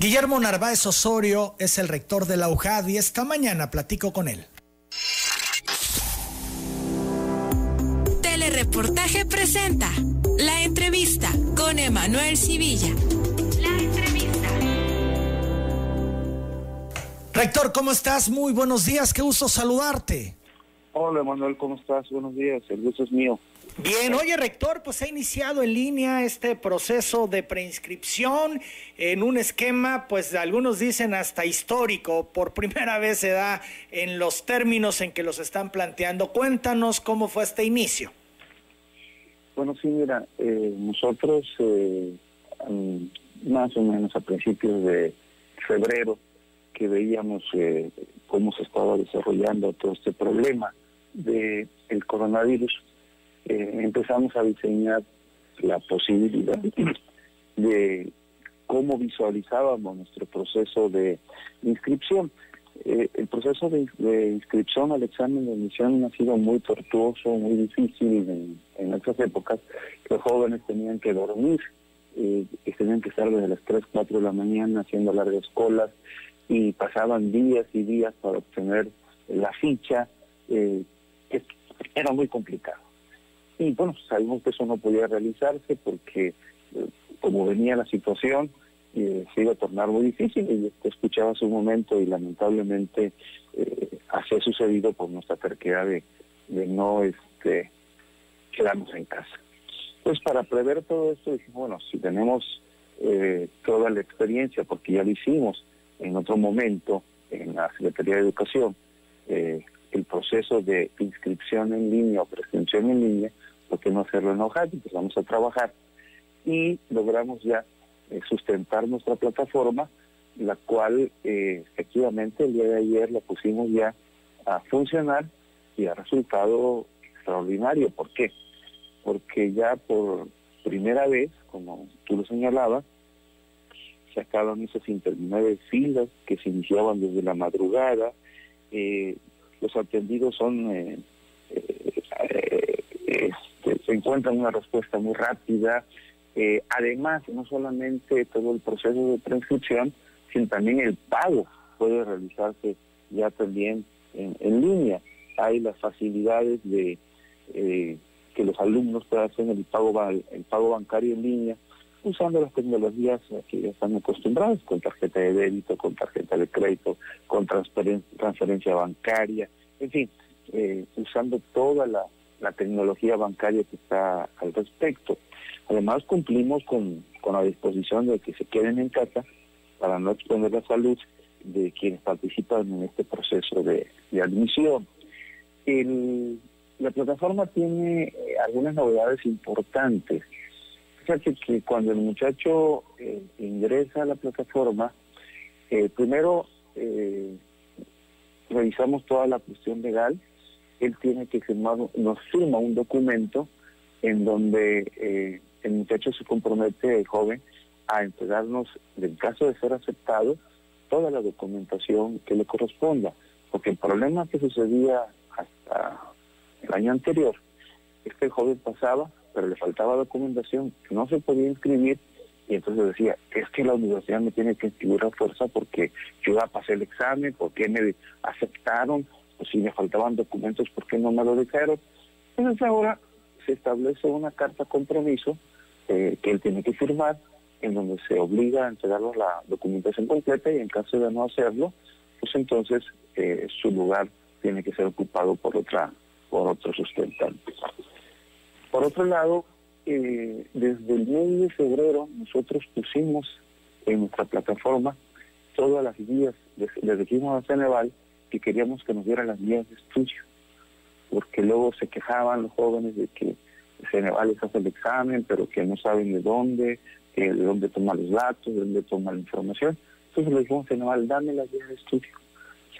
Guillermo Narváez Osorio es el rector de la UJAD y esta mañana platico con él. Telereportaje presenta la entrevista con Emanuel Civilla. La entrevista. Rector, ¿cómo estás? Muy buenos días, qué gusto saludarte. Hola Emanuel, ¿cómo estás? Buenos días, el gusto es mío. Bien, oye rector, pues ha iniciado en línea este proceso de preinscripción en un esquema, pues algunos dicen hasta histórico, por primera vez se da en los términos en que los están planteando. Cuéntanos cómo fue este inicio. Bueno, sí, mira, eh, nosotros eh, más o menos a principios de febrero que veíamos eh, cómo se estaba desarrollando todo este problema del el coronavirus, eh, empezamos a diseñar la posibilidad de cómo visualizábamos nuestro proceso de inscripción. Eh, el proceso de, inscripción al examen de admisión ha sido muy tortuoso, muy difícil en, en esas épocas. Los jóvenes tenían que dormir, eh, tenían que estar desde las 3, 4 de la mañana haciendo largas colas y pasaban días y días para obtener la ficha. Eh, era muy complicado. Y bueno, sabemos que eso no podía realizarse porque eh, como venía la situación, eh, se iba a tornar muy difícil y escuchaba hace un momento y lamentablemente eh, así ha sucedido por nuestra terquedad de, no este, quedarnos en casa. Pues para prever todo esto dijimos, bueno, si tenemos toda la experiencia, porque ya lo hicimos en otro momento en la Secretaría de Educación, el proceso de inscripción en línea o prescripción en línea, ¿por qué no hacerlo en hoja? Empezamos a trabajar y logramos ya eh, sustentar nuestra plataforma, la cual eh, efectivamente el día de ayer la pusimos ya a funcionar y ha resultado extraordinario. ¿Por qué? Porque ya por primera vez, como tú lo señalabas, se acaban esas interminables filas que se iniciaban desde la madrugada, eh, los atendidos son eh, eh, este, se encuentran una respuesta muy rápida. Eh, además, no solamente todo el proceso de transcripción, sino también el pago puede realizarse ya también en, línea. Hay las facilidades de que los alumnos puedan hacer el pago, el pago bancario en línea usando las tecnologías que ya están acostumbrados, con tarjeta de débito, con tarjeta de crédito, con transferencia bancaria, en fin, eh, usando toda la, tecnología bancaria que está al respecto. Además cumplimos con, la disposición de que se queden en casa para no exponer la salud de quienes participan en este proceso de, admisión. la plataforma tiene eh, algunas novedades importantes que cuando el muchacho eh, ingresa a la plataforma, eh, primero eh, revisamos toda la cuestión legal, él tiene que firmar, nos firma un documento en donde el muchacho se compromete, el joven, a entregarnos, en caso de ser aceptado, toda la documentación que le corresponda. Porque el problema que sucedía hasta el año anterior es que el joven pasaba pero le faltaba documentación, no se podía inscribir, y entonces decía, es que la universidad me tiene que inscribir a fuerza porque yo ya pasé el examen, porque me aceptaron, o si me faltaban documentos, ¿por qué no me lo dejaron? Entonces ahora se establece una carta compromiso eh, que él tiene que firmar, en donde se obliga a entregarnos la documentación completa y en caso de no hacerlo, pues entonces eh, su lugar tiene que ser ocupado por otra por otro sustentante. Por otro lado, eh, desde el mes de febrero nosotros pusimos en nuestra plataforma todas las guías, le dijimos a Ceneval que queríamos que nos dieran las guías de estudio, porque luego se quejaban los jóvenes de que Ceneval les hace el examen, pero que no saben de dónde, de dónde toma los datos, de dónde toma la información. Entonces le dijimos Ceneval, dame las guías de estudio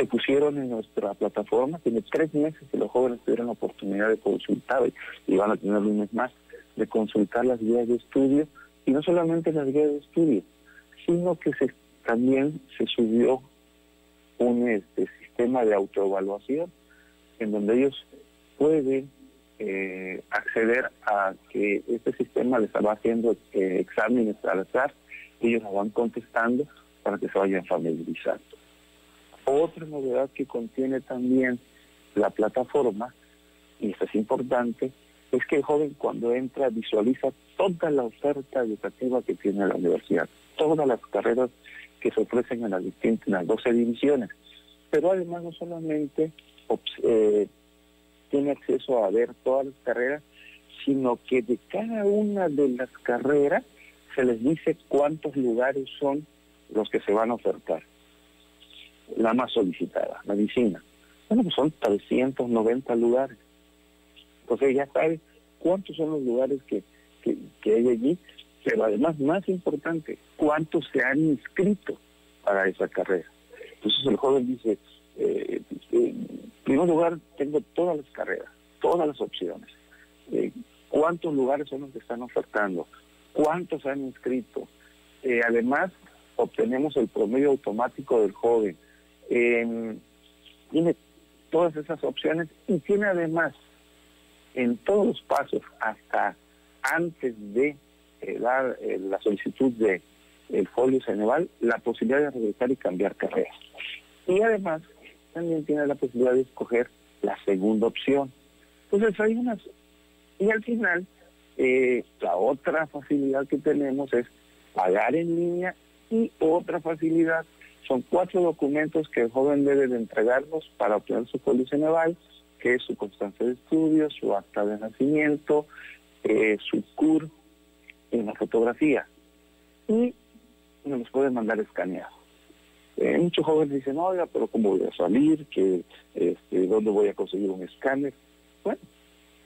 se pusieron en nuestra plataforma. Tiene tres meses que los jóvenes tuvieron la oportunidad de consultar y van a tener un mes más de consultar las guías de estudio y no solamente las guías de estudio, sino que también se subió un este, sistema de autoevaluación en donde ellos pueden eh, acceder a que este sistema les va haciendo eh, exámenes al azar, ellos van contestando para que se vayan familiarizando. Otra novedad que contiene también la plataforma, y esto es importante, es que el joven cuando entra visualiza toda la oferta educativa que tiene la universidad, todas las carreras que se ofrecen en las distintas, en las 12 divisiones. Pero además no solamente eh, tiene acceso a ver todas las carreras, sino que de cada una de las carreras se les dice cuántos lugares son los que se van a ofertar. La más solicitada, medicina. Bueno, pues son 390 lugares. Entonces ya sabe cuántos son los lugares que, que, hay allí, pero además, más importante, cuántos se han inscrito para esa carrera. Entonces el joven dice, eh, en primer lugar, tengo todas las carreras, todas las opciones. Eh, ¿Cuántos lugares son los que están ofertando? ¿Cuántos han inscrito? Eh, además, obtenemos el promedio automático del joven. tiene todas esas opciones y tiene además en todos los pasos hasta antes de eh, dar eh, la solicitud de el folio Ceneval la posibilidad de regresar y cambiar carrera. Y además también tiene la posibilidad de escoger la segunda opción. Entonces hay unas... Y al final, eh, la otra facilidad que tenemos es pagar en línea y otra facilidad son cuatro documentos que el joven debe de entregarnos para obtener su folio Ceneval que es su constancia de estudios, su acta de nacimiento, eh, su CUR en la fotografía. Y nos los pueden mandar escaneados. Eh, muchos jóvenes dicen, oiga, pero ¿cómo voy a salir? que este, ¿Dónde voy a conseguir un escáner? Bueno,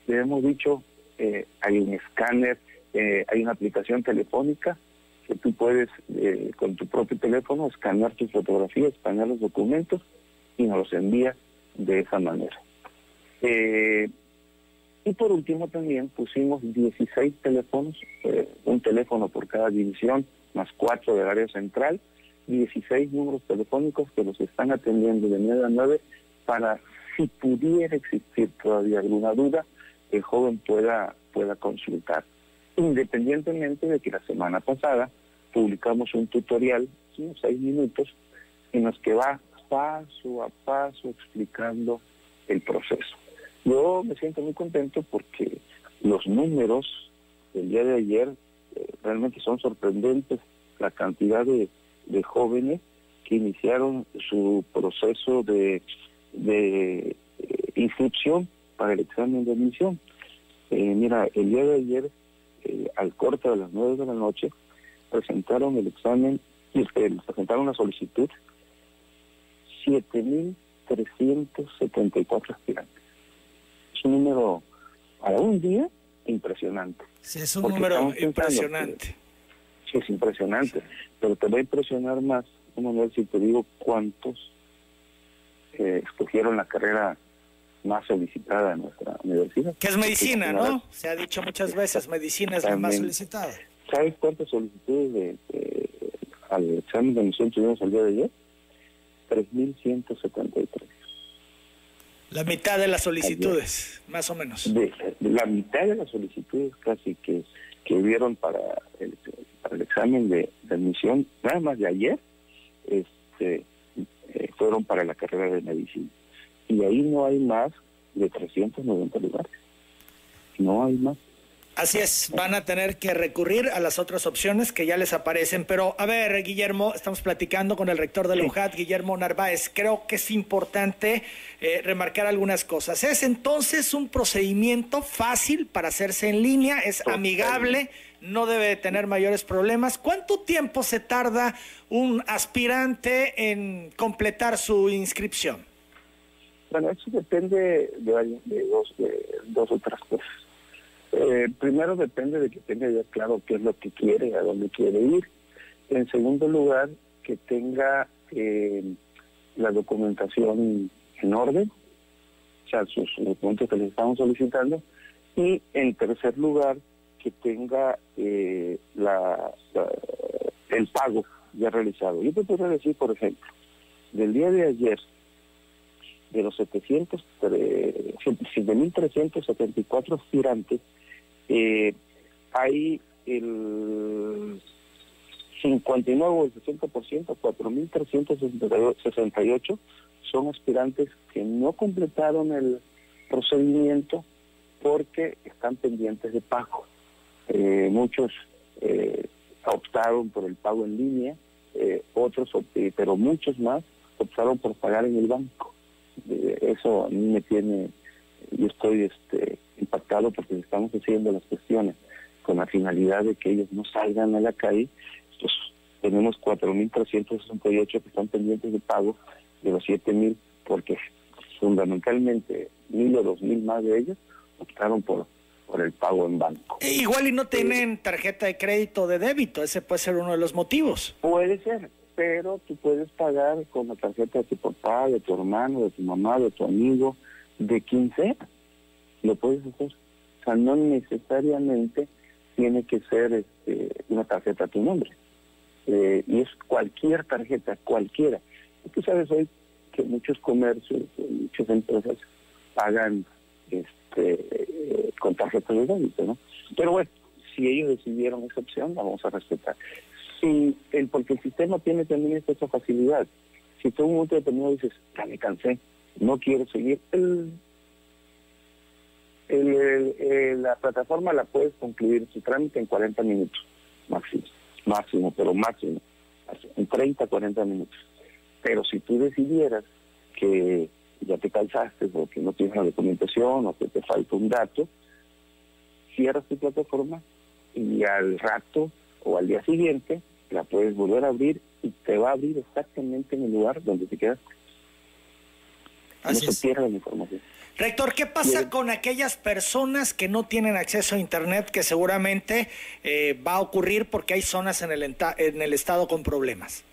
le hemos dicho, eh, hay un escáner, hay una aplicación telefónica que tú puedes con tu propio teléfono escanear tu fotografía, escanear los documentos y nos los envía de esa manera. Eh, y por último también pusimos 16 teléfonos, eh, un teléfono por cada división, más cuatro del área central, 16 números telefónicos que los están atendiendo de 9 a 9 para si pudiera existir todavía alguna duda, el joven pueda, pueda consultar. Independientemente de que la semana pasada publicamos un tutorial, unos seis minutos, en los que va paso a paso explicando el proceso. Yo me siento muy contento porque los números del día de ayer realmente son sorprendentes, la cantidad de, jóvenes que iniciaron su proceso de, de eh, inscripción para el examen de admisión. Eh, mira, el día de ayer, al corte de las nueve de la noche, presentaron el examen, y presentaron la solicitud 7.374 aspirantes un número para un día impresionante. Sí, es un número impresionante. Sí, es impresionante. Pero te va a impresionar más, Manuel, si te digo cuántos eh, escogieron la carrera más solicitada en nuestra universidad. Que es medicina, ¿no? Se ha dicho muchas veces, medicina es la más solicitada. ¿Sabes cuántas solicitudes de, al examen de admisión tuvimos el día de ayer? 3.173. La mitad de las solicitudes, más o menos. De, la mitad de las solicitudes casi que, que hubieron para el, para el examen de, admisión, nada más de ayer, este, eh, fueron para la carrera de medicina. Y ahí no hay más de 390 lugares. No hay más. Así es, van a tener que recurrir a las otras opciones que ya les aparecen. Pero, a ver, Guillermo, estamos platicando con el rector de la UJAT, Guillermo Narváez. Creo que es importante eh, remarcar algunas cosas. Es entonces un procedimiento fácil para hacerse en línea, es amigable, no debe tener mayores problemas. ¿Cuánto tiempo se tarda un aspirante en completar su inscripción? Bueno, eso depende de, dos, de dos otras cosas. Eh, primero depende de que tenga ya claro qué es lo que quiere, a dónde quiere ir. En segundo lugar, que tenga eh, la documentación en orden, o sea, sus documentos que le estamos solicitando. Y en tercer lugar, que tenga eh, el pago ya realizado. Yo te podría decir, por ejemplo, del día de ayer, de los 700, 7.374 aspirantes, eh, hay el 59 o el 60%, 4.368 son aspirantes que no completaron el procedimiento porque están pendientes de pago. Eh, muchos eh, optaron por el pago en línea, eh, otros, pero muchos más optaron por pagar en el banco. eso a mí me tiene, yo estoy este, impactado porque estamos haciendo las cuestiones con la finalidad de que ellos no salgan a la calle. Pues, tenemos 4.368 que están pendientes de pago de los 7.000 porque fundamentalmente mil o dos mil más de ellos optaron por por el pago en banco. E igual y no tienen tarjeta de crédito o de débito, ese puede ser uno de los motivos. Puede ser, pero tú puedes pagar con la tarjeta de tu papá, de tu hermano, de tu mamá, de tu amigo, de quien sea. Lo puedes hacer. O sea, no necesariamente tiene que ser este, una tarjeta a tu nombre. Eh, y es cualquier tarjeta, cualquiera. tú sabes hoy que muchos comercios, muchas empresas pagan este, con tarjetas de débito, ¿no? Pero bueno, si ellos decidieron esa opción, la vamos a respetar. Si el, porque el sistema tiene también esta facilidad. Si tú en un momento determinado dices, ya me cansé, no quiero seguir, el, la plataforma la puedes concluir su trámite en 40 minutos, máximo, máximo, pero máximo, en 30, 40 minutos. Pero si tú decidieras que ya te cansaste porque no tienes la documentación o que te falta un dato, cierras tu plataforma y al rato o al día siguiente la puedes volver a abrir y te va a abrir exactamente en el lugar donde te quedaste. no se pierda la información. Rector, ¿qué pasa con aquellas personas que no tienen acceso a Internet, que seguramente eh, va a ocurrir porque hay zonas en el, en el estado con problemas?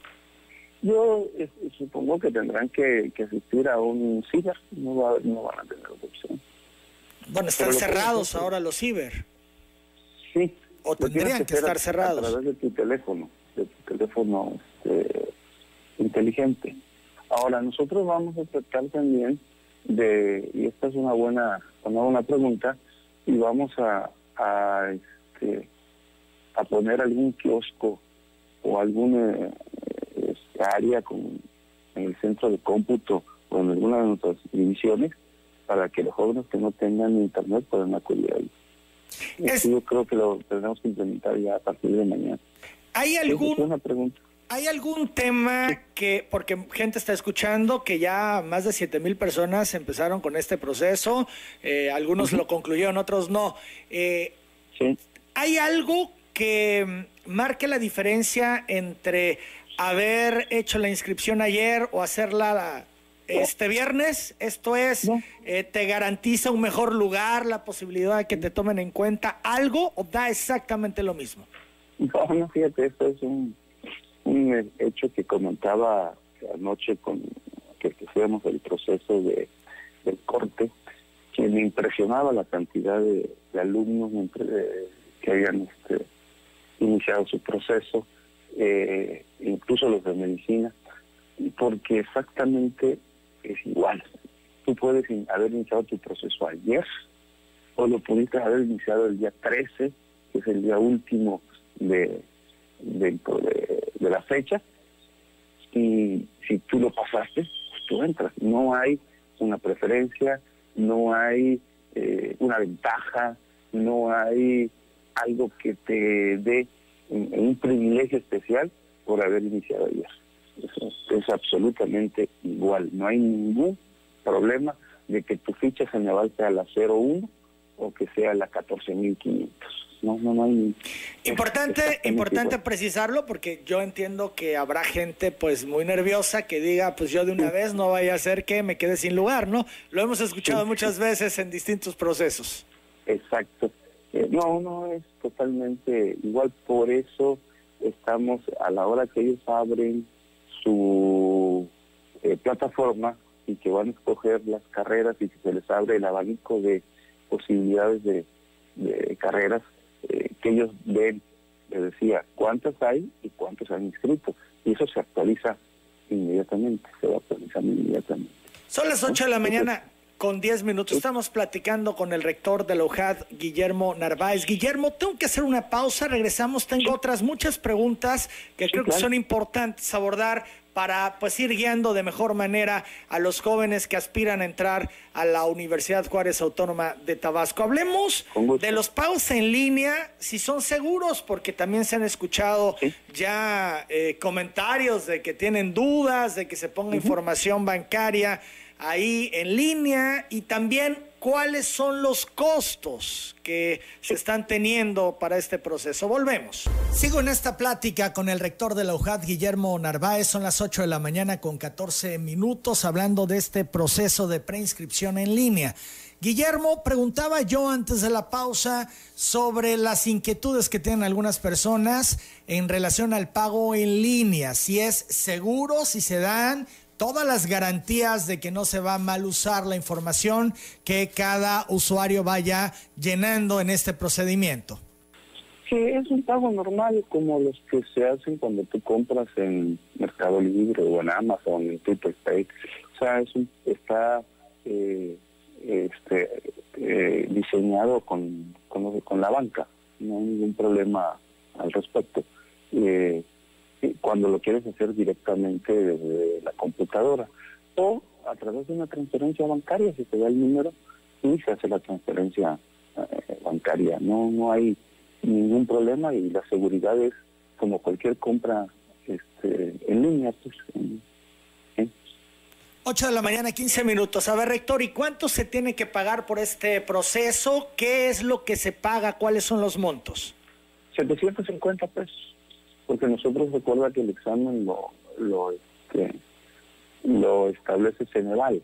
Yo eh, supongo que tendrán que, asistir a un ciber, no, van a tener otra opción. Bueno, están cerrados ahora los ciber. Sí. O tendrían que, estar cerrados. A través de tu teléfono, de tu teléfono este, inteligente. Ahora, nosotros vamos a tratar también de, y esta es una buena, una buena pregunta, y vamos a, a, este, a poner algún kiosco o algún área con, en el centro de cómputo o en alguna de nuestras divisiones para que los jóvenes que no tengan internet puedan acudir ahí. Yo creo que lo tenemos que implementar ya a partir de mañana. ¿Hay algún, una pregunta. ¿Hay algún tema que, porque gente está escuchando, que ya más de 7 mil personas empezaron con este proceso, eh, algunos lo concluyeron, otros no. Eh, sí. ¿Hay algo que marque la diferencia entre haber hecho la inscripción ayer o hacerla este viernes. Esto es, eh, ¿te garantiza un mejor lugar, la posibilidad de que te tomen en cuenta algo o da exactamente lo mismo? No, fíjate, esto es un, un hecho que comentaba anoche con que hacíamos el proceso de, del corte, que me impresionaba la cantidad de, alumnos que habían este, iniciado su proceso eh, incluso los de medicina, porque exactamente es igual. Tú puedes haber iniciado tu proceso ayer o lo pudiste haber iniciado el día 13, que es el día último de, de, la fecha, y si tú lo pasaste, pues tú entras. No hay una preferencia, no hay eh, una ventaja, no hay algo que te dé un, privilegio especial por haber iniciado ayer. es absolutamente igual. No hay ningún problema de que tu ficha se me sea a la 01 o que sea la 14.500. No, no, no hay. Importante, importante precisarlo porque yo entiendo que habrá gente pues muy nerviosa que diga pues yo de una vez no vaya a ser que me quede sin lugar, ¿no? Lo hemos escuchado muchas veces en distintos procesos. Exacto. Eh, no, no es totalmente igual, por eso estamos a la hora que ellos abren su eh, plataforma y que van a escoger las carreras y que se les abre el abanico de posibilidades de, carreras, eh, que ellos ven, les decía, cuántas hay y cuántos han inscrito. Y eso se actualiza inmediatamente, se va actualizando inmediatamente. Son las 8 de la mañana con 10 minutos. Estamos platicando con el rector de la UJAD, Guillermo Narváez. Guillermo, tengo que hacer una pausa, regresamos. Tengo otras muchas preguntas que creo que son importantes abordar para pues ir guiando de mejor manera a los jóvenes que aspiran a entrar a la Universidad Juárez Autónoma de Tabasco. Hablemos de los pagos en línea, si son seguros, porque también se han escuchado ya eh, comentarios de que tienen dudas, de que se ponga información bancaria ahí en línea y también cuáles son los costos que se están teniendo para este proceso. Volvemos. Sigo en esta plática con el rector de la UJAD, Guillermo Narváez. Son las 8 de la mañana con 14 minutos hablando de este proceso de preinscripción en línea. Guillermo, preguntaba yo antes de la pausa sobre las inquietudes que tienen algunas personas en relación al pago en línea, si es seguro, si se dan todas las garantías de que no se va a mal usar la información que cada usuario vaya llenando en este procedimiento. Sí, es un pago normal como los que se hacen cuando tú compras en Mercado Libre o en Amazon, en Pay. O sea, es un, está eh, este, eh, diseñado con, con, la banca. No hay ningún problema al respecto. Eh, cuando lo quieres hacer directamente desde la computadora o a través de una transferencia bancaria, si te da el número y se hace la transferencia eh, bancaria. No, no hay ningún problema y la seguridad es como cualquier compra este, en línea. Pues, 8 de la mañana, 15 minutos. A ver, rector, ¿y cuánto se tiene que pagar por este proceso? ¿Qué es lo que se paga? ¿Cuáles son los montos? 750 pesos porque nosotros recuerda que el examen lo lo este, lo establece Ceneval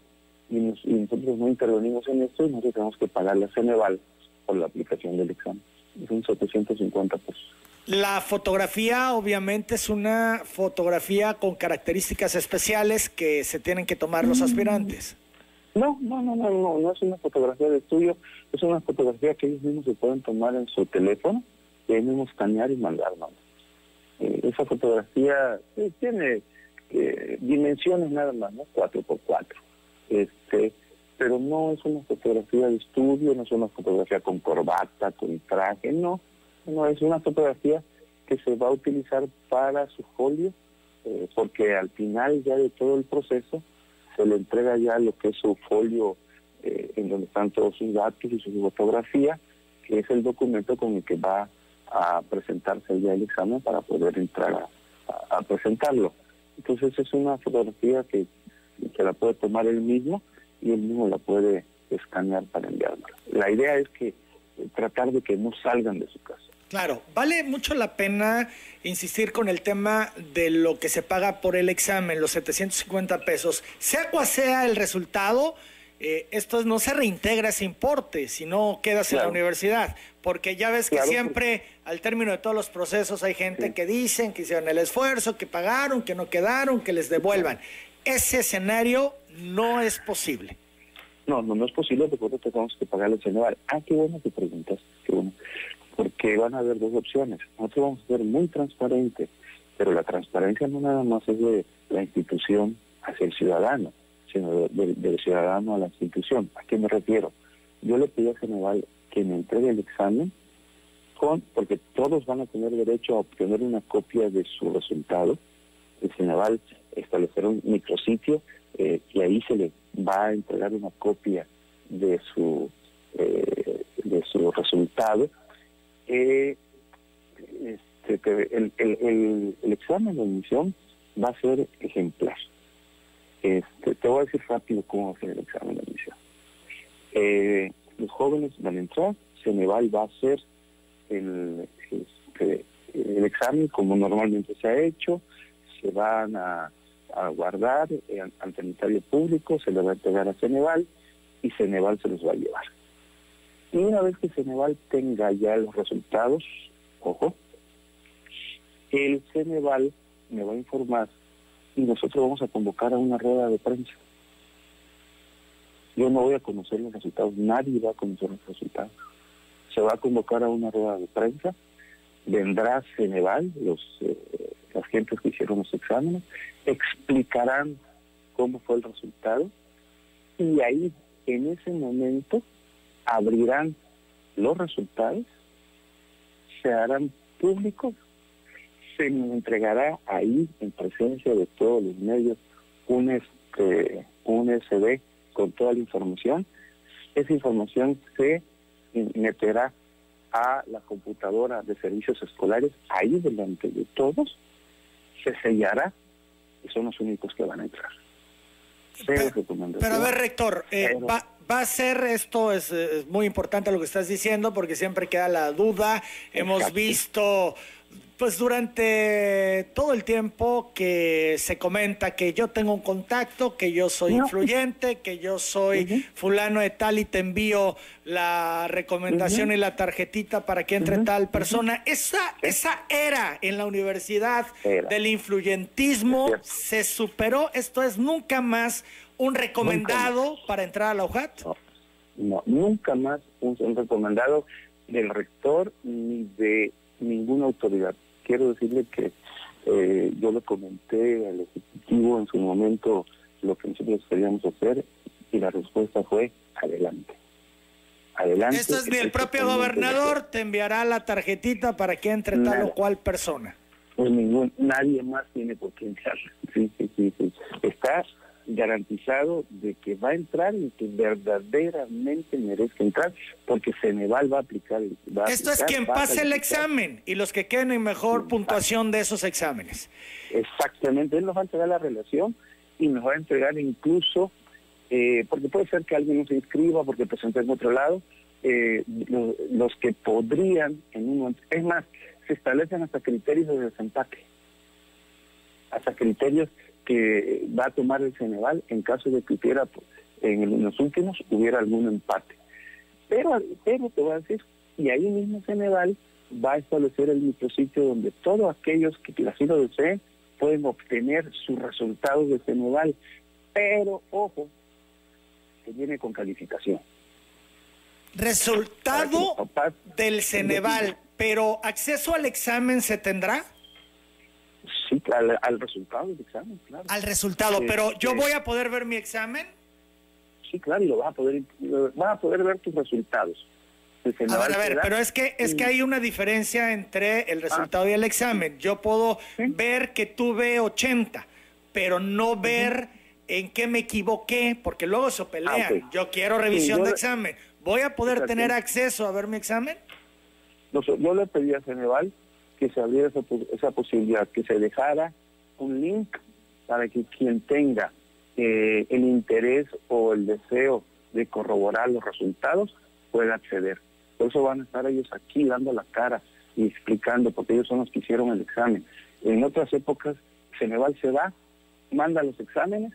y, nosotros no intervenimos en esto y nosotros tenemos que pagarle a Ceneval por la aplicación del examen. Son 750 pesos. La fotografía obviamente es una fotografía con características especiales que se tienen que tomar los aspirantes. No, no, no, no, no, no es una fotografía de estudio, es una fotografía que ellos mismos se pueden tomar en su teléfono y ellos mismos escanear y mandarnos. Eh, esa fotografía eh, tiene eh, dimensiones nada más, ¿no? 4 por 4 Este, pero no es una fotografía de estudio, no es una fotografía con corbata, con traje, no. No, es una fotografía que se va a utilizar para su folio, porque al final ya de todo el proceso se le entrega ya lo que es su folio en donde están todos sus datos y su fotografía, que es el documento con el que va a presentarse ya el examen para poder entrar a, presentarlo. Entonces es una fotografía que, que la puede tomar él mismo y él mismo la puede escanear para enviármela. La idea es que eh, tratar de que no salgan de su casa. Claro, vale mucho la pena insistir con el tema de lo que se paga por el examen, los 750 pesos, sea cual sea el resultado, eh, esto no se reintegra ese importe, si no quedas en la universidad, porque ya ves que siempre al término de todos los procesos hay gente que dicen que hicieron el esfuerzo, que pagaron, que no quedaron, que les devuelvan. Ese escenario no es posible. No, no, no es posible porque tenemos que pagar el ceneval. Ah, qué bueno que preguntas, qué bueno. Porque van a haber dos opciones. Nosotros vamos a ser muy transparentes, pero la transparencia no nada más es de la institución hacia el ciudadano sino del ciudadano a la institución. ¿A qué me refiero? Yo le pedí a Ceneval que me entregue el examen con, porque todos van a tener derecho a obtener una copia de su resultado. El Ceneval establecerá un micrositio eh, y ahí se le va a entregar una copia de su eh, de su resultado. Eh, este, el, el, el examen de admisión va a ser ejemplar. Este, te voy a decir rápido cómo ser el examen de admisión. Eh, los jóvenes van a entrar, Ceneval va a hacer el, este, el examen como normalmente se ha hecho, se van a, guardar ante el notario público, se le va a entregar a Ceneval y Ceneval se los va a llevar. Y una vez que Ceneval tenga ya los resultados, ojo, el Ceneval me va a informar y nosotros vamos a convocar a una rueda de prensa. Yo no voy a conocer los resultados, nadie va a conocer los resultados. Se va a convocar a una rueda de prensa, vendrá Ceneval, los, eh, las que hicieron los exámenes, explicarán cómo fue el resultado y ahí en ese momento abrirán los resultados, se harán públicos, se entregará ahí en presencia de todos los medios un, este, un SD con toda la información. Esa información se meterá a la computadora de servicios escolares, ahí delante de todos, se sellará y son los únicos que van a entrar. Pero, a ver, rector, eh, va, va, a ser esto, es, muy importante lo que estás diciendo, porque siempre queda la duda. Hemos visto pues durante todo el tiempo que se comenta que yo tengo un contacto, que yo soy influyente, que yo soy fulano de tal y te envío la recomendación y la tarjetita para que entre tal persona. Esa, esa era en la universidad del influyentismo se superó. Esto es nunca más un recomendado para entrar a la UJAT. No, nunca más un recomendado del rector ni de ninguna autoridad quiero decirle que eh, yo le comenté al Ejecutivo en su momento lo que nosotros queríamos hacer y la respuesta fue adelante. Adelante. Esto es ni el propio gobernador te enviará la tarjetita para que entre tal o cual persona. Pues ningún, nadie más tiene por qué entrar. Sí, sí, sí, sí. Está garantizado de que va a entrar y que verdaderamente merezca entrar, porque Ceneval va a aplicar. Esto es quien pase el examen y los que queden en mejor puntuación de esos exámenes. Exactamente, él nos va a entregar la relación y nos va a entregar incluso, eh, porque puede ser que alguien no se inscriba porque presentó en otro lado, eh, los, que podrían en un es más, se establecen hasta criterios de desempate, hasta criterios que va a tomar el Ceneval en caso de que hubiera, en los últimos, hubiera algún empate. Pero, pero te voy a decir, y ahí mismo Ceneval va a establecer el micrositio donde todos aquellos que así lo deseen pueden obtener sus resultados de Ceneval. Pero, ojo, que viene con calificación. Resultado del Ceneval, pero acceso al examen se tendrá? Sí, al, resultado del examen, claro. Al resultado, pero yo voy a poder ver mi examen. Sí, claro, y lo vas a poder, vas a poder ver tus resultados. A ver, a ver, pero es que es que hay una diferencia entre el resultado y el examen. Yo puedo ver que tuve 80, pero no ver en qué me equivoqué, porque luego se pelean. Ah, yo quiero revisión de examen. ¿Voy a poder tener acceso a ver mi examen? yo le pedí a Ceneval que se abriera esa, posibilidad, que se dejara un link para que quien tenga eh, el interés o el deseo de corroborar los resultados pueda acceder. Por eso van a estar ellos aquí dando la cara y explicando, porque ellos son los que hicieron el examen. En otras épocas, Ceneval se va, manda los exámenes,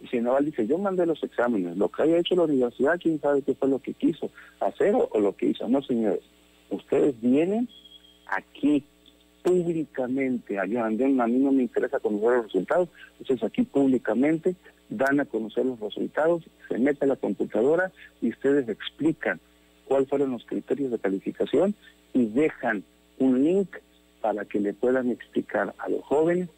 y Ceneval dice, yo mandé los exámenes, lo que haya hecho la universidad, quién sabe qué fue lo que quiso hacer o, o lo que hizo. No, señores, ustedes vienen aquí públicamente, allá a mí no me interesa conocer los resultados, entonces aquí públicamente dan a conocer los resultados, se mete a la computadora y ustedes explican cuáles fueron los criterios de calificación y dejan un link para que le puedan explicar a los jóvenes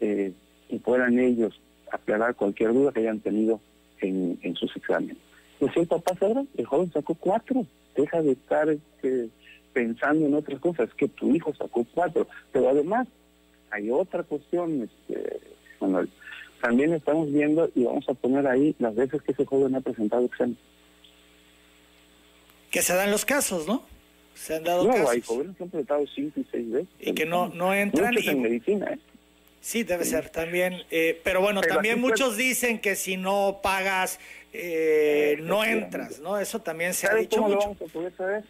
eh, y puedan ellos aclarar cualquier duda que hayan tenido en, sus exámenes. Pues el papá ahora, el joven sacó cuatro, deja de estar... Este, pensando en otras cosas, que tu hijo sacó cuatro, pero además hay otra cuestión, este, Manuel. También estamos viendo y vamos a poner ahí las veces que ese joven ha presentado examen. Que se dan los casos, ¿no? Se han dado no, hay jóvenes que han presentado cinco y seis veces. Y que no, no entran. y... en medicina, ¿eh? Sí, debe ser también. Eh, pero bueno, también muchos dicen que si no pagas, eh, no entras, ¿no? Eso también se ha dicho cómo mucho. Lo vamos a poder saber?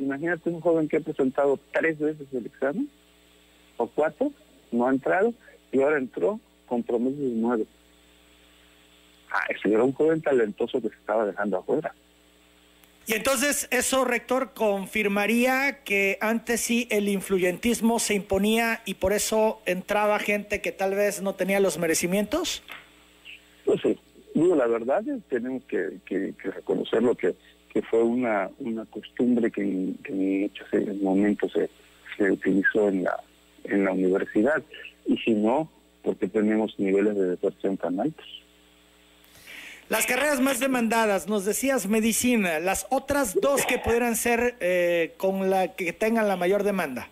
Imagínate un joven que ha presentado tres veces el examen, o cuatro, no ha entrado, y ahora entró con promesas nueve. Ah, ese era un joven talentoso que se estaba dejando afuera. Y entonces eso, rector, confirmaría que antes sí el influyentismo se imponía y por eso entraba gente que tal vez no tenía los merecimientos. Pues sí, digo la verdad, tenemos que, que, que reconocer lo que que fue una, una costumbre que, en muchos momentos se, se utilizó en la, en la universidad. Y si no, porque tenemos niveles de deserción tan altos. Las carreras más demandadas, nos decías medicina, las otras dos que pudieran ser eh, con la que tengan la mayor demanda.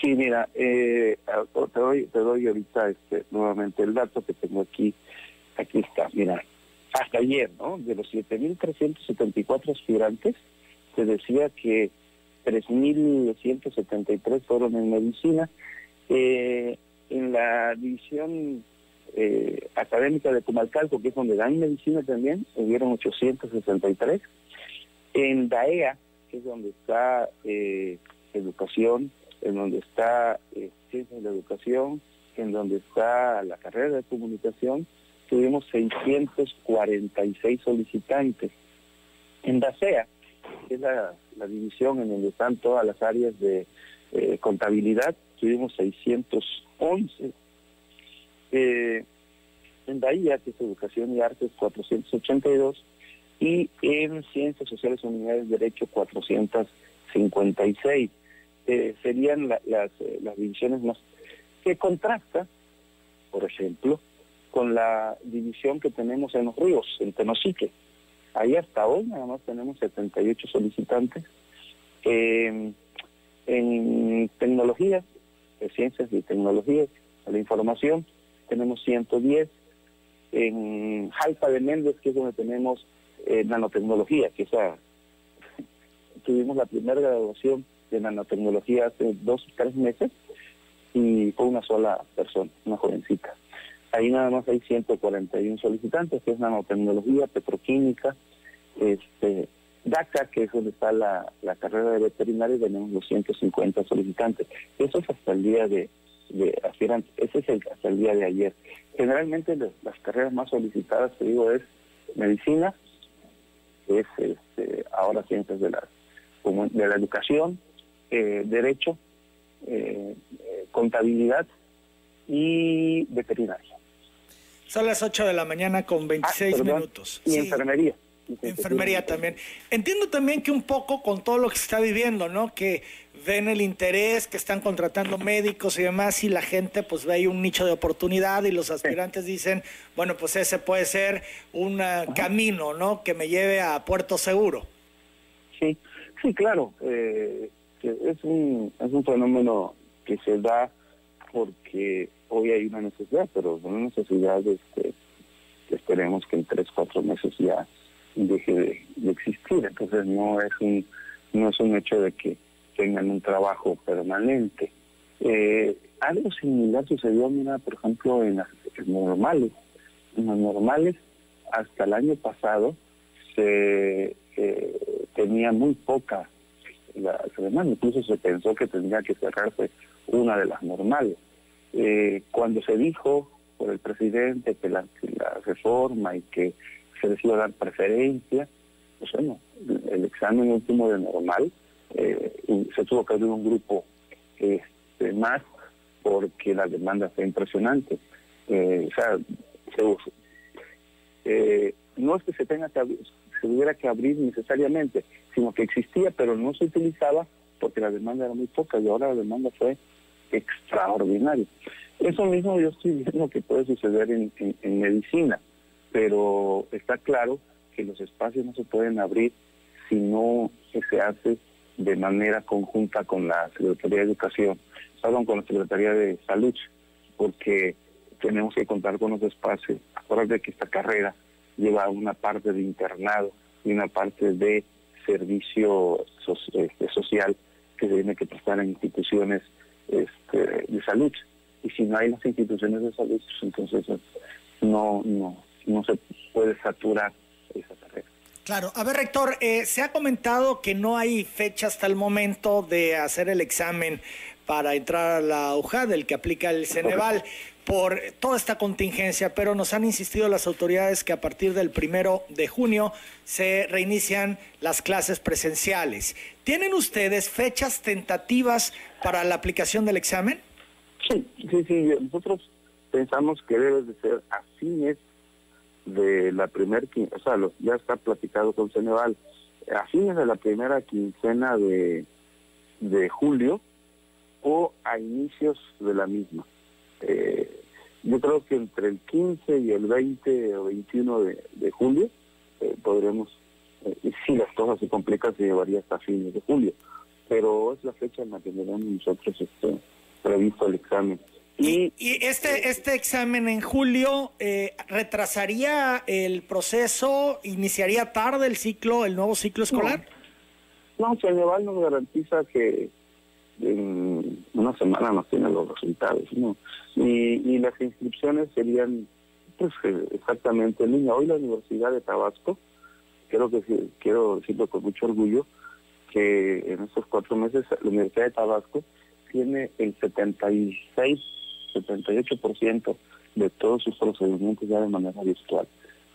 Sí, mira, eh, te, doy, te doy ahorita este, nuevamente el dato que tengo aquí. Aquí está, mira, hasta ayer, ¿no? De los 7.374 aspirantes, se decía que 3.173 fueron en medicina. Eh, en la división eh, académica de Comalcalco, que es donde dan medicina también, hubieron 863. En DAEA, que es donde está eh, educación, en donde está ciencia de educación, en donde está la carrera de comunicación, tuvimos 646 solicitantes. En DACEA, que es la, división en donde están todas las áreas de eh, contabilidad, tuvimos 611. Eh, en Bahía, que es Educación y Artes, 482. Y en Ciencias Sociales de Derecho, 456. Eh, serían las, las divisiones más... que contrasta, por ejemplo, con la división que tenemos en los ríos, en Tenosique. Ahí hasta hoy nada más tenemos 78 solicitantes. en tecnologías, ciencias y tecnologías, la información, tenemos 110. En Jalpa de Méndez, que es donde tenemos eh, nanotecnología, que esa tuvimos la primera graduación de nanotecnología hace dos o tres meses y fue una sola persona, una jovencita. Ahí nada más hay 141 solicitantes, que es nanotecnología, petroquímica, este, DACA, que es donde está la, carrera de veterinaria, tenemos los 150 solicitantes. Eso es hasta el día de, de. Ese es el, hasta el día de ayer. Generalmente las carreras más solicitadas, te digo, es medicina, es este, ahora ciencias de la, de la educación, eh, derecho, eh, contabilidad y veterinaria. Son las 8 de la mañana con 26 ah, minutos. Y enfermería. Enfermería también. Entiendo también que un poco con todo lo que se está viviendo, ¿no? Que ven el interés, que están contratando médicos y demás, y la gente pues ve ahí un nicho de oportunidad y los aspirantes dicen, bueno, pues ese puede ser un camino, ¿no? Que me lleve a puerto seguro. Sí, sí, claro. Eh, es, un, es un fenómeno que se da porque hoy hay una necesidad, pero una necesidad este, que esperemos que en tres, cuatro meses ya deje de, existir. Entonces no es un no es un hecho de que tengan un trabajo permanente. Eh, algo similar sucedió, mira, por ejemplo, en las normales. En las normales, hasta el año pasado, se eh, tenía muy poca la demanda. Incluso se pensó que tendría que cerrarse una de las normales. Eh, cuando se dijo por el presidente que la, reforma y que se les iba a dar preferencia, pues bueno, el examen último de normal eh, se tuvo que abrir un grupo este, más porque la demanda fue impresionante. Eh, o sea, no es que se tenga que abrir, se hubiera que abrir necesariamente, sino que existía, pero no se utilizaba porque la demanda era muy poca y ahora la demanda fue extraordinaria. Eso mismo yo estoy viendo que puede suceder en, medicina, pero está claro que los espacios no se pueden abrir si no se hace de manera conjunta con la Secretaría de Educación, perdón, con la Secretaría de Salud, porque tenemos que contar con los espacios. Acuérdate que esta carrera lleva una parte de internado y una parte de servicio este, social que se tiene que prestar en instituciones este, de salud. Y si no hay las instituciones de salud, pues entonces no, no, no se puede saturar esa carrera. Claro, a ver, rector, eh, se ha comentado que no hay fecha hasta el momento de hacer el examen para entrar a la UJAD, el que aplica el Ceneval por toda esta contingencia, pero nos han insistido las autoridades que a partir del primero de junio se reinician las clases presenciales. ¿Tienen ustedes fechas tentativas para la aplicación del examen? Sí, sí, sí. Nosotros pensamos que debe de ser a fines de la primera, o sea, ya está platicado con Ceneval, a fines de la primera quincena de, de julio o a inicios de la misma. Eh, yo creo que entre el 15 y el 20 o 21 de, julio eh, podremos, eh, si las cosas se complican, se llevaría hasta fines de julio. Pero es la fecha en la que tenemos nosotros este, previsto el examen. Y, y este, este examen en julio eh, retrasaría el proceso, iniciaría tarde el ciclo, el nuevo ciclo escolar. No, no Ceneval nos garantiza que en una semana nos tiene los resultados, ¿no? Y, y las inscripciones serían pues exactamente en línea. Hoy la Universidad de Tabasco, creo que quiero decirlo con mucho orgullo, que en estos cuatro meses la Universidad de Tabasco tiene el 76, 78% de todos sus procedimientos ya de manera virtual.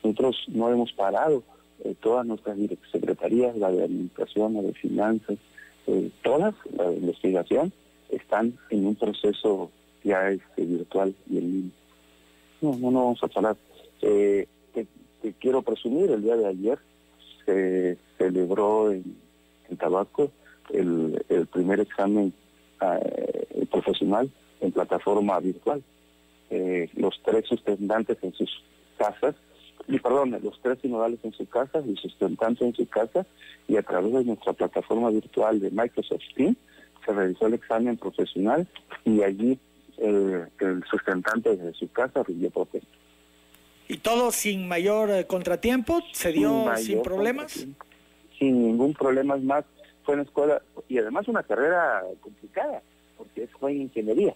Nosotros no hemos parado eh, todas nuestras secretarías, la de administración, la de finanzas, eh, todas, la investigación, están en un proceso ya este, virtual y en línea. No, no, vamos a parar. Eh, te, quiero presumir, el día de ayer se celebró en, Tabasco el, primer examen eh, profesional en plataforma virtual. los tres sustentantes en sus casas y perdón, los tres sinodales en su casa, el sustentante en su casa, y a través de nuestra plataforma virtual de Microsoft Teams se realizó el examen profesional y allí el, sustentante de su casa rindió protesta. ¿Y todo sin mayor eh, contratiempo? ¿Se dio sin, problemas? Sin ningún problema más. Fue una escuela, y además una carrera complicada, porque fue ingeniería.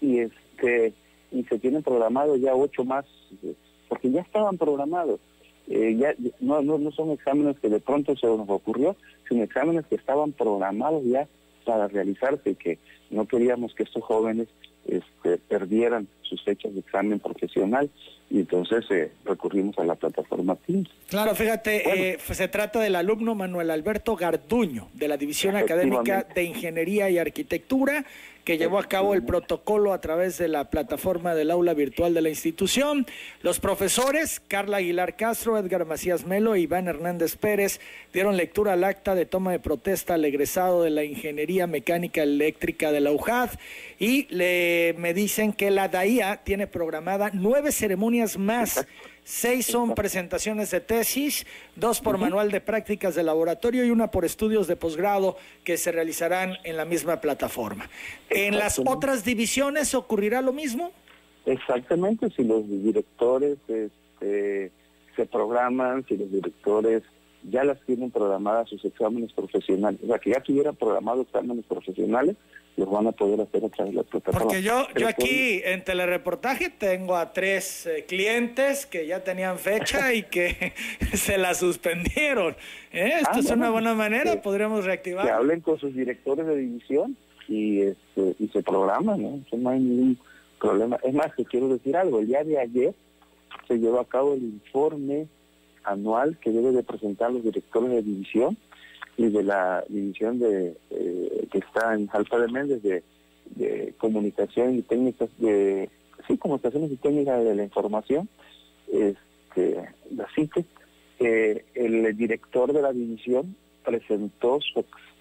Y este y se tienen programado ya ocho más eh, porque ya estaban programados. Eh, ya no, no, no son exámenes que de pronto se nos ocurrió, sino exámenes que estaban programados ya para realizarse, que no queríamos que estos jóvenes este, perdieran sus fechas de examen profesional y entonces eh, recurrimos a la plataforma Teams. Claro, fíjate, eh, se trata del alumno Manuel Alberto Garduño de la División Académica de Ingeniería y Arquitectura que llevó a cabo el protocolo a través de la plataforma del aula virtual de la institución. Los profesores, Carla Aguilar Castro, Edgar Macías Melo e Iván Hernández Pérez, dieron lectura al acta de toma de protesta al egresado de la Ingeniería Mecánica Eléctrica de la UJAD y le, me dicen que la Tiene programada nueve ceremonias más. Seis son presentaciones de tesis, dos por manual de prácticas de laboratorio y una por estudios de posgrado que se realizarán en la misma plataforma. ¿En las otras divisiones ocurrirá lo mismo? Exactamente, si los directores este, se programan, si los directores ya las tienen programadas sus exámenes profesionales, o sea, que ya tuvieran programados exámenes profesionales, los van a poder hacer a través de la plataforma. Porque yo, yo aquí en telereportaje tengo a tres eh, clientes que ya tenían fecha y que se la suspendieron. ¿Eh? Esto ah, es una buena manera, podríamos reactivar. Que hablen con sus directores de división y, este, y se programan, ¿no? no hay ningún problema. Es más, que quiero decir algo, el día de ayer se llevó a cabo el informe anual que debe de presentar los directores de división y de la división de eh, que está en Alfa de Méndez de, comunicación y técnicas de sí comunicaciones y técnicas de la información este la CITE el director de la división presentó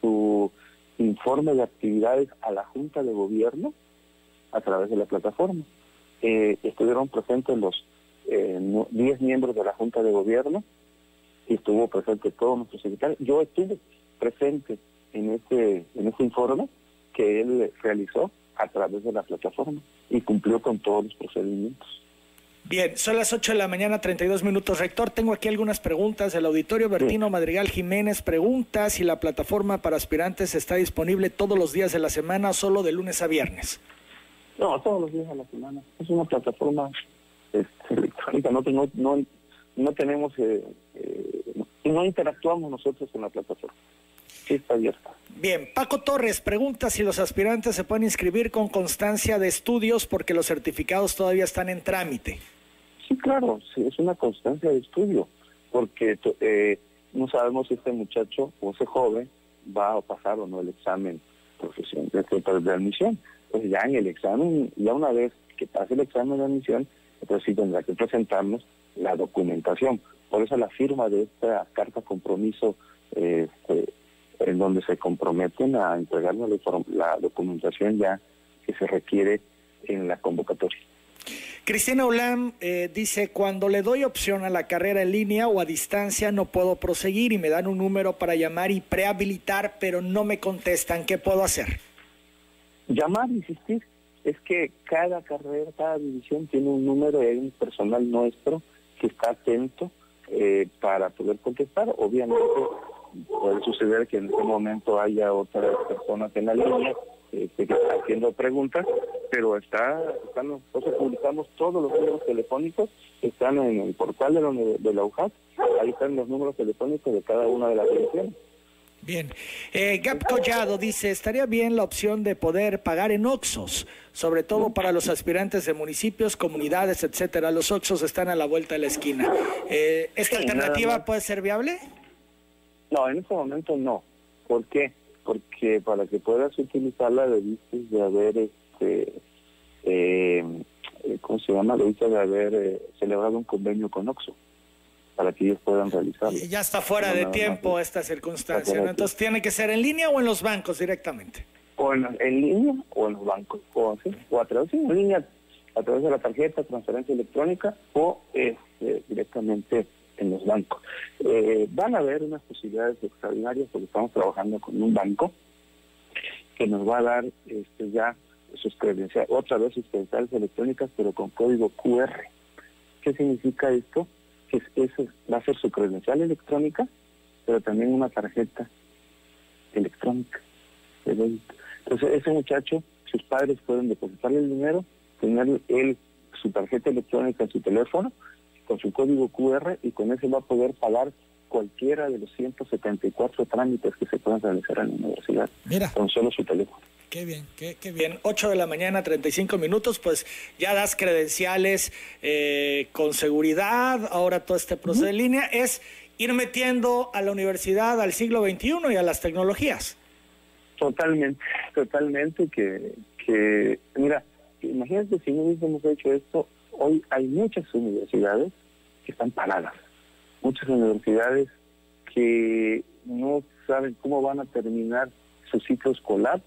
su, informe de actividades a la Junta de Gobierno a través de la plataforma. Eh, estuvieron presentes los 10 eh, miembros de la Junta de Gobierno, y estuvo presente todo nuestro secretario. Yo estuve presente en este, en este informe que él realizó a través de la plataforma y cumplió con todos los procedimientos. Bien, son las 8 de la mañana, 32 minutos. Rector, tengo aquí algunas preguntas. El auditorio Bertino Madrigal Jiménez pregunta si la plataforma para aspirantes está disponible todos los días de la semana o solo de lunes a viernes. No, todos los días de la semana. Es una plataforma este, electrónica, no, no, no, no tenemos eh, eh, no interactuamos nosotros con la plataforma. Sí está abierta. Bien, Paco Torres pregunta si los aspirantes se pueden inscribir con constancia de estudios porque los certificados todavía están en trámite. Sí, claro, sí, es una constancia de estudio, porque eh, no sabemos si este muchacho o ese joven va a pasar o no el examen profesional de, de admisión. Pues ya en el examen, ya una vez que pase el examen de admisión, entonces sí tendrá que presentarnos la documentación. Por eso la firma de esta carta compromiso este, en donde se comprometen a entregarnos la documentación ya que se requiere en la convocatoria. Cristina Olam eh, dice, cuando le doy opción a la carrera en línea o a distancia no puedo proseguir y me dan un número para llamar y prehabilitar, pero no me contestan. ¿Qué puedo hacer? Llamar, insistir. Es que cada carrera, cada división tiene un número, hay un personal nuestro que está atento eh, para poder contestar. Obviamente puede suceder que en ese momento haya otras personas en la línea este, haciendo preguntas, pero está, están, nosotros publicamos todos los números telefónicos, están en el portal de la, de la UJAT, ahí están los números telefónicos de cada una de las direcciones. Bien. Eh, Gap Collado dice, estaría bien la opción de poder pagar en Oxos, sobre todo para los aspirantes de municipios, comunidades, etcétera. Los Oxos están a la vuelta de la esquina. Eh, ¿Esta alternativa puede ser viable? No, en este momento no. ¿Por qué? Porque para que puedas utilizarla debiste de haber, este, eh, ¿cómo se llama? Debiste de haber eh, celebrado un convenio con Oxo para que ellos puedan realizarlo. Y ya está fuera de tiempo esta circunstancia, ¿no? Entonces, ¿tiene que ser en línea o en los bancos directamente? O en, línea o en los bancos, o, a través en línea, a través de la tarjeta, transferencia electrónica o este, directamente en los bancos. Eh, van a haber unas posibilidades extraordinarias porque estamos trabajando con un banco que nos va a dar este, ya sus credenciales, otra vez sus credenciales electrónicas, pero con código QR. ¿Qué significa esto? Que eso va a ser su credencial electrónica, pero también una tarjeta electrónica Entonces, ese muchacho, sus padres pueden depositarle el dinero, tener él su tarjeta electrónica en su teléfono con su código QR y con ese va a poder pagar cualquiera de los 174 trámites que se puedan realizar en la universidad Mira. con solo su teléfono. Qué bien, qué, qué, bien. 8 de la mañana, 35 minutos, pues ya das credenciales eh, con seguridad, ahora todo este proceso en línea, es ir metiendo a la universidad al siglo XXI y a las tecnologías. Totalmente, totalmente, que, que mira, imagínate si no hubiésemos hecho esto, hoy hay muchas universidades que están paradas, muchas universidades que no saben cómo van a terminar su ciclo escolar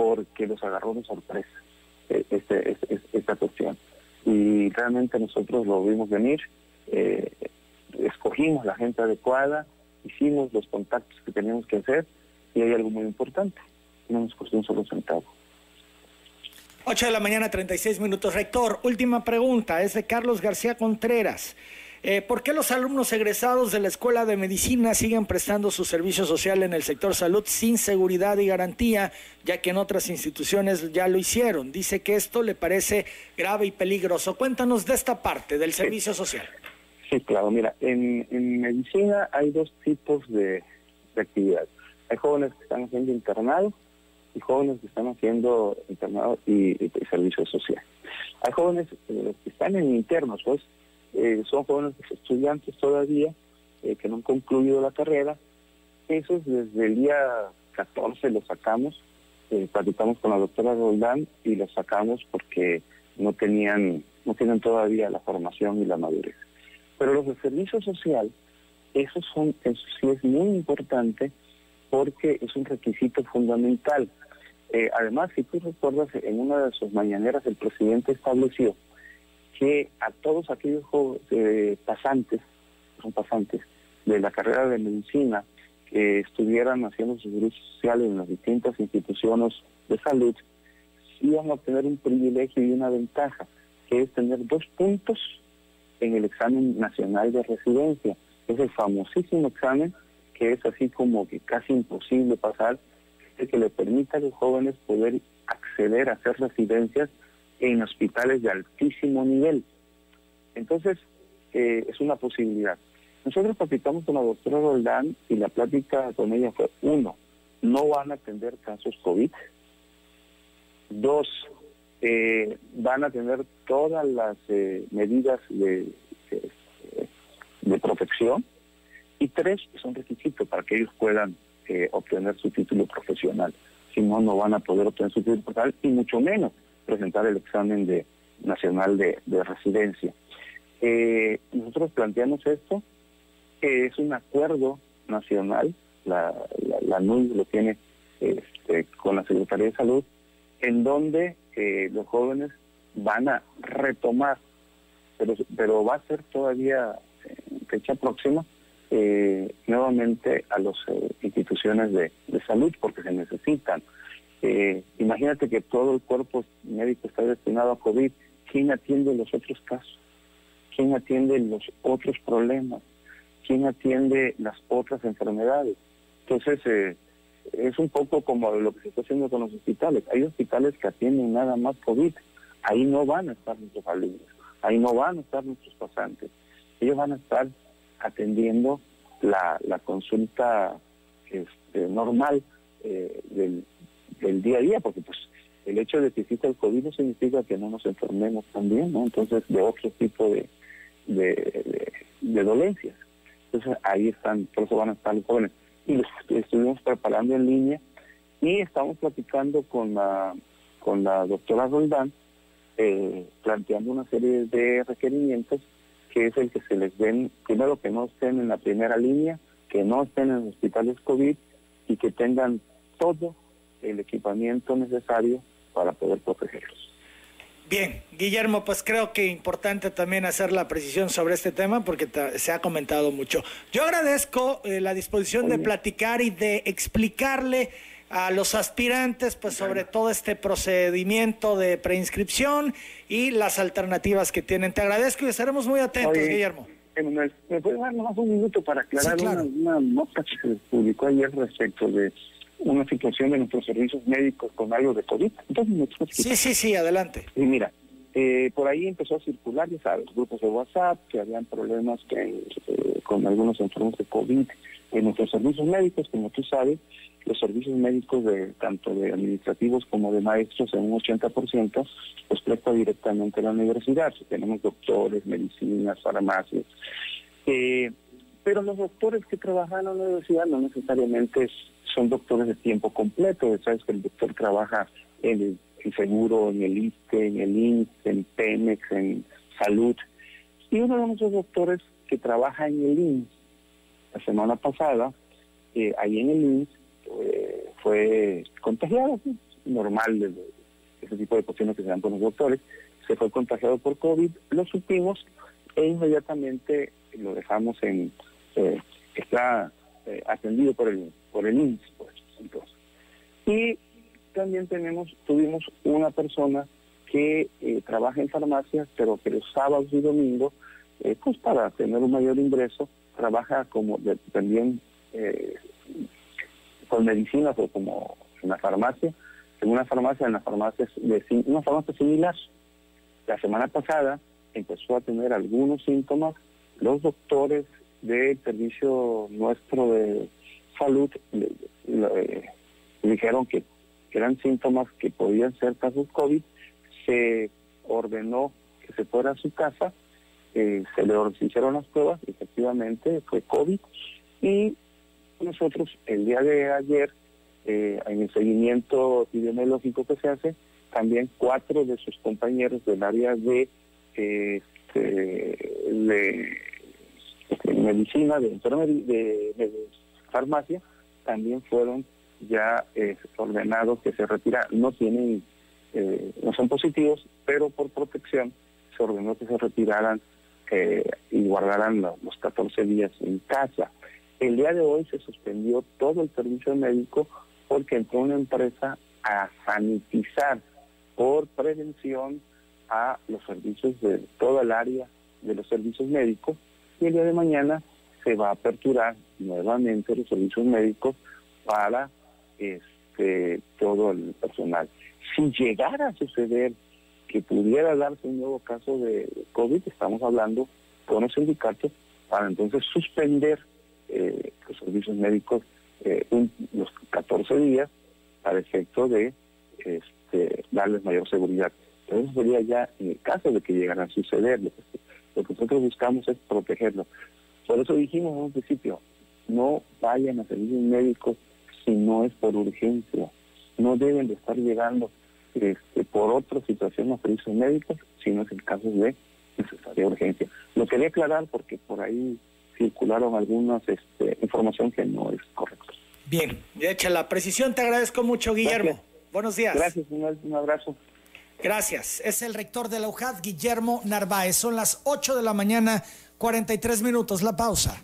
porque los agarró de sorpresa eh, este, esta cuestión. Y realmente nosotros lo vimos venir, eh, escogimos la gente adecuada, hicimos los contactos que teníamos que hacer y hay algo muy importante, no nos costó un solo centavo. 8 de la mañana, 36 minutos. Rector, última pregunta, es de Carlos García Contreras. Eh, ¿Por qué los alumnos egresados de la Escuela de Medicina siguen prestando su servicio social en el sector salud sin seguridad y garantía, ya que en otras instituciones ya lo hicieron? Dice que esto le parece grave y peligroso. Cuéntanos de esta parte del servicio social. Sí, claro. Mira, en, medicina hay dos tipos de, de actividades. Hay jóvenes que están haciendo internado y jóvenes que están haciendo internado y, servicio social. Hay jóvenes eh, que están en internos, pues eh, son jóvenes estudiantes todavía eh, que no han concluido la carrera. Esos desde el día 14 los sacamos, platicamos con la doctora Roldán y los sacamos porque no tenían, no tienen todavía la formación y la madurez. Pero los de servicio social, esos son, eso sí es muy importante porque es un requisito fundamental. Eh, además, si tú recuerdas, en una de sus mañaneras el presidente estableció que a todos aquellos eh, pasantes, son pasantes, de la carrera de medicina que estuvieran haciendo sus servicios sociales en las distintas instituciones de salud, iban a obtener un privilegio y una ventaja, que es tener dos puntos en el examen nacional de residencia. Es el famosísimo examen que es así como que casi imposible pasar que le permita a los jóvenes poder acceder a hacer residencias en hospitales de altísimo nivel. Entonces, eh, es una posibilidad. Nosotros platicamos con la doctora Roldán y la plática con ella fue, uno, no van a atender casos COVID. Dos, eh, van a tener todas las eh, medidas de, de, protección. Y tres, es un requisito para que ellos puedan obtener su título profesional. Si no, no van a poder obtener su título profesional y mucho menos presentar el examen de nacional de, residencia. Eh, nosotros planteamos esto, que es un acuerdo nacional, la, la, lo tiene este, con la Secretaría de Salud, en donde eh, los jóvenes van a retomar, pero, va a ser todavía en fecha próxima, eh, nuevamente a las eh, instituciones de, salud porque se necesitan. Eh, imagínate que todo el cuerpo médico está destinado a COVID. ¿Quién atiende los otros casos? ¿Quién atiende los otros problemas? ¿Quién atiende las otras enfermedades? Entonces, es un poco como lo que se está haciendo con los hospitales. Hay hospitales que atienden nada más COVID. Ahí no van a estar nuestros alumnos, ahí no van a estar nuestros pasantes. Ellos van a estar atendiendo la, consulta este, normal eh, del, día a día, porque pues el hecho de que exista el COVID no significa que no nos enfermemos también, ¿no? Entonces, de otro tipo de, de, dolencias. Entonces, ahí están, por eso van a estar los jóvenes. Y los estuvimos preparando en línea y estamos platicando con la, con la doctora Roldán, eh, planteando una serie de requerimientos que es el que se les den, primero que no estén en la primera línea, que no estén en hospitales COVID y que tengan todo el equipamiento necesario para poder protegerlos. Bien, Guillermo, pues creo que importante también hacer la precisión sobre este tema porque se ha comentado mucho. Yo agradezco eh, la disposición de platicar y de explicarle a los aspirantes, pues sobre todo este procedimiento de preinscripción y las alternativas que tienen. Te agradezco y estaremos muy atentos, Guillermo. ¿Me puede dar más un minuto para aclarar una, nota que se publicó ayer respecto de una situación de nuestros servicios médicos con algo de COVID? sí, sí, sí, adelante. Y mira, eh, por ahí empezó a circular, ya sabes, grupos de WhatsApp, que habían problemas que, eh, con algunos enfermos de COVID en nuestros servicios médicos, como tú sabes, los servicios médicos de tanto de administrativos como de maestros en un 80% pues presta directamente la universidad. Tenemos doctores, medicinas, farmacias. Eh, pero los doctores que trabajan en la universidad no necesariamente son doctores de tiempo completo. Sabes que el doctor trabaja en el, seguro, en el ISTE, en el INS, en Pemex, en salud. Y uno de nuestros doctores que trabaja en el INS, la semana pasada, eh, ahí en el INS, eh, fue contagiado, normal de, ese tipo de cuestiones que se dan con los doctores, se fue contagiado por COVID, lo supimos e inmediatamente lo dejamos en, eh, está eh, atendido por el por el INS, pues, entonces. Y también tenemos, tuvimos una persona que trabaja en farmacia, pero que los sábados y domingos, pues para tener un mayor ingreso, trabaja como también con medicinas o como en la farmacia, en una farmacia, en la farmacia de una farmacia similar. La semana pasada empezó a tener algunos síntomas. Los doctores del servicio nuestro de salud le, dijeron que, eran síntomas que podían ser casos COVID. Se ordenó que se fuera a su casa, eh, se le hicieron las pruebas, efectivamente fue COVID, y nosotros el día de ayer, eh, en el seguimiento epidemiológico que se hace, también cuatro de sus compañeros del área de, este, de, medicina, de, de, farmacia, también fueron ya eh, ordenados que se retiran. No tienen, eh, no son positivos, pero por protección se ordenó que se retiraran y guardaran los, los 14 días en casa. El día de hoy se suspendió todo el servicio médico porque entró una empresa a sanitizar por prevención a los servicios de toda el área de los servicios médicos y el día de mañana se va a aperturar nuevamente los servicios médicos para este todo el personal. Si llegara a suceder que pudiera darse un nuevo caso de COVID, estamos hablando con los sindicatos para entonces suspender eh, los servicios médicos eh, los 14 días para efecto de este, darles mayor seguridad. Pero eso sería ya en el caso de que llegaran a suceder. Lo que, nosotros buscamos es protegerlo. Por eso dijimos en un principio, no vayan a servicios médicos si no es por urgencia. No deben de estar llegando este, por otra situación a servicios médicos si no es el caso de necesaria urgencia. Lo quería aclarar porque por ahí circularon algunas este, información que no es correcta. Bien, hecha la precisión, te agradezco mucho, Guillermo. Buenos días. Gracias, un abrazo. Gracias. Es el rector de la UJAD, Guillermo Narváez. Son las 8 de la mañana, 43 minutos. La pausa.